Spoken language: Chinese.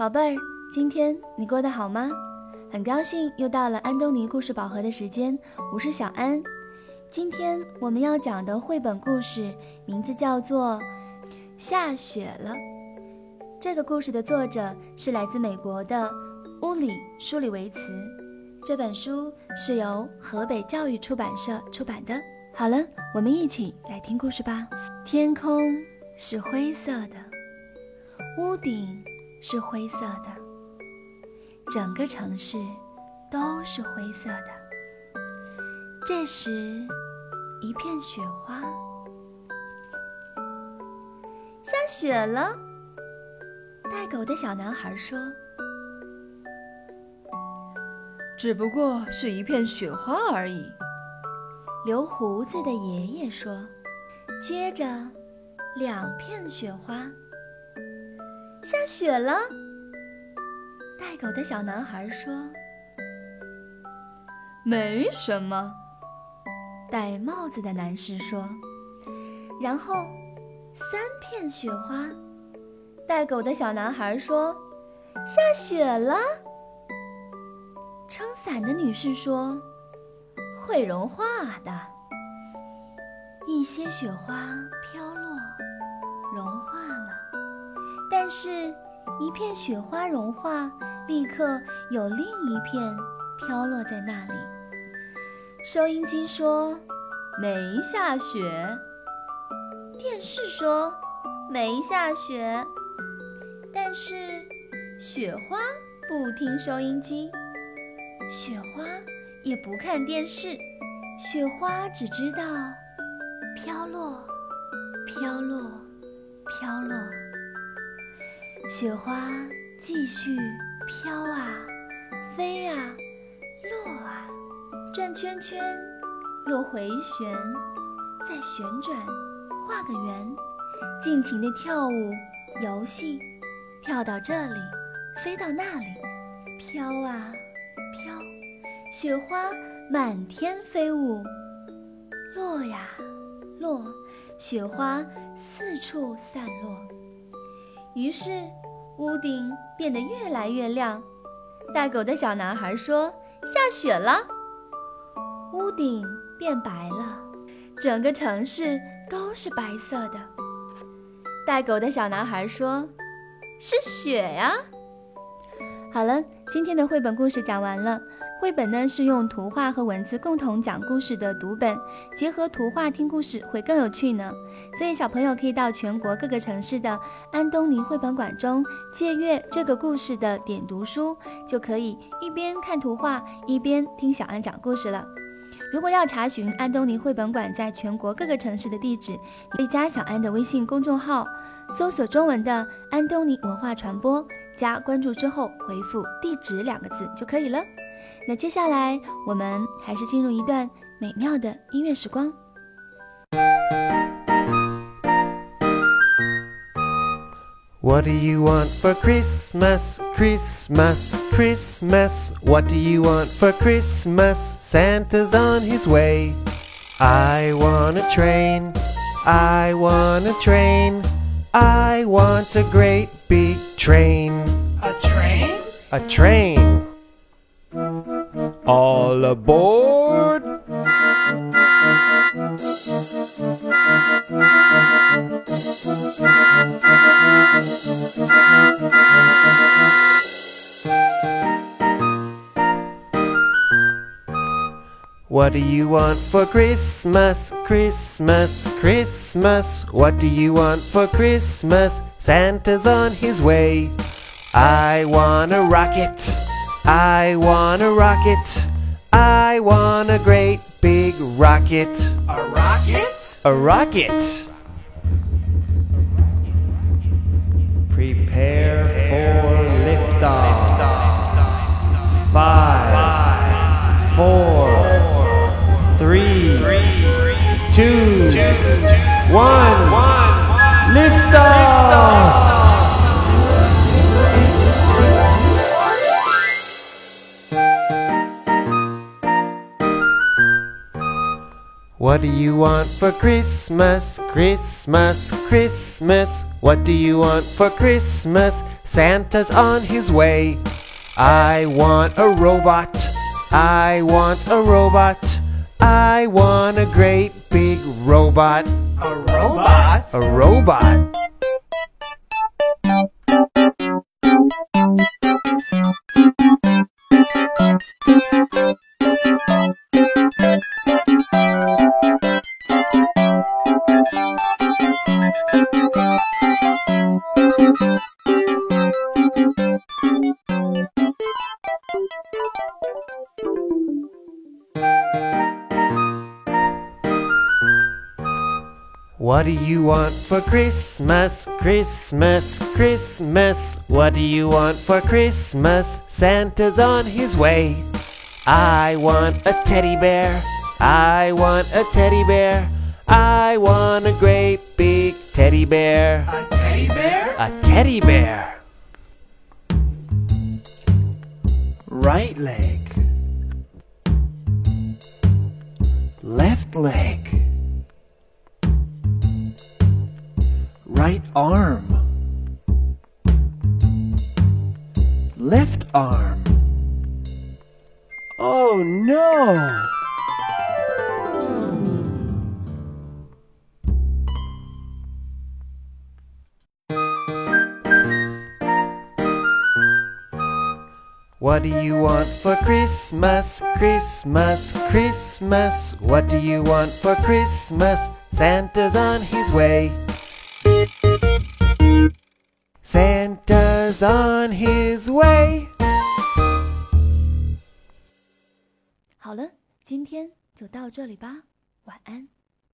宝贝儿，今天你过得好吗？很高兴又到了安东尼故事宝盒的时间，我是小安。今天我们要讲的绘本故事名字叫做《下雪了》。这个故事的作者是来自美国的乌里舒里维茨。这本书是由河北教育出版社出版的。好了，我们一起来听故事吧。天空是灰色的，屋顶。是灰色的，整个城市都是灰色的。这时，一片雪花，下雪了。带狗的小男孩说：“只不过是一片雪花而已。”留胡子的爷爷说：“接着，两片雪花。”下雪了，带狗的小男孩说：“没什么。”戴帽子的男士说：“然后，三片雪花。”带狗的小男孩说：“下雪了。”撑伞的女士说：“会融化的。”一些雪花飘落，融化了。但是，一片雪花融化，立刻有另一片飘落在那里。收音机说没下雪，电视说没下雪，但是雪花不听收音机，雪花也不看电视，雪花只知道飘落，飘落，雪花继续飘啊，飞啊，落啊，转圈圈，又回旋，再旋转，画个圆，尽情的跳舞游戏，跳到这里，飞到那里，飘啊飘，雪花满天飞舞，落呀落，雪花四处散落，于是。屋顶变得越来越亮，带狗的小男孩说：“下雪了。”屋顶变白了，整个城市都是白色的。带狗的小男孩说：“是雪呀。”好了，今天的绘本故事讲完了。绘本呢是用图画和文字共同讲故事的读本，结合图画听故事会更有趣呢。所以小朋友可以到全国各个城市的安东尼绘本馆中借阅这个故事的点读书，就可以一边看图画一边听小安讲故事了。如果要查询安东尼绘本馆在全国各个城市的地址，可以加小安的微信公众号，搜索中文的安东尼文化传播，加关注之后回复地址两个字就可以了。那接下来，我们还是进入一段美妙的音乐时光。What do you want for Christmas? Christmas, Christmas. What do you want for Christmas? Santa's on his way. I want a train. I want a train. I want a great big train. A train? A train. All aboard! What do you want for Christmas? Christmas, Christmas. What do you want for Christmas? Santa's on his way. I want a rocket. I want a rocket. I want a great big rocket. A rocket? A rocket. Prepare What do you want for Christmas? Christmas, Christmas. What do you want for Christmas? Santa's on his way. I want a robot. I want a robot. I want a great big robot. A robot? A robot. What do you want for Christmas? Christmas, Christmas. What do you want for Christmas? Santa's on his way. I want a teddy bear. I want a teddy bear. I want a great big teddy bear. A teddy bear? A teddy bear. right leg, left leg, right arm, left arm. Oh no! What do you want for Christmas? Christmas, Christmas. What do you want for Christmas? Santa's on his way. on his way. 好了今天就到这里吧晚安。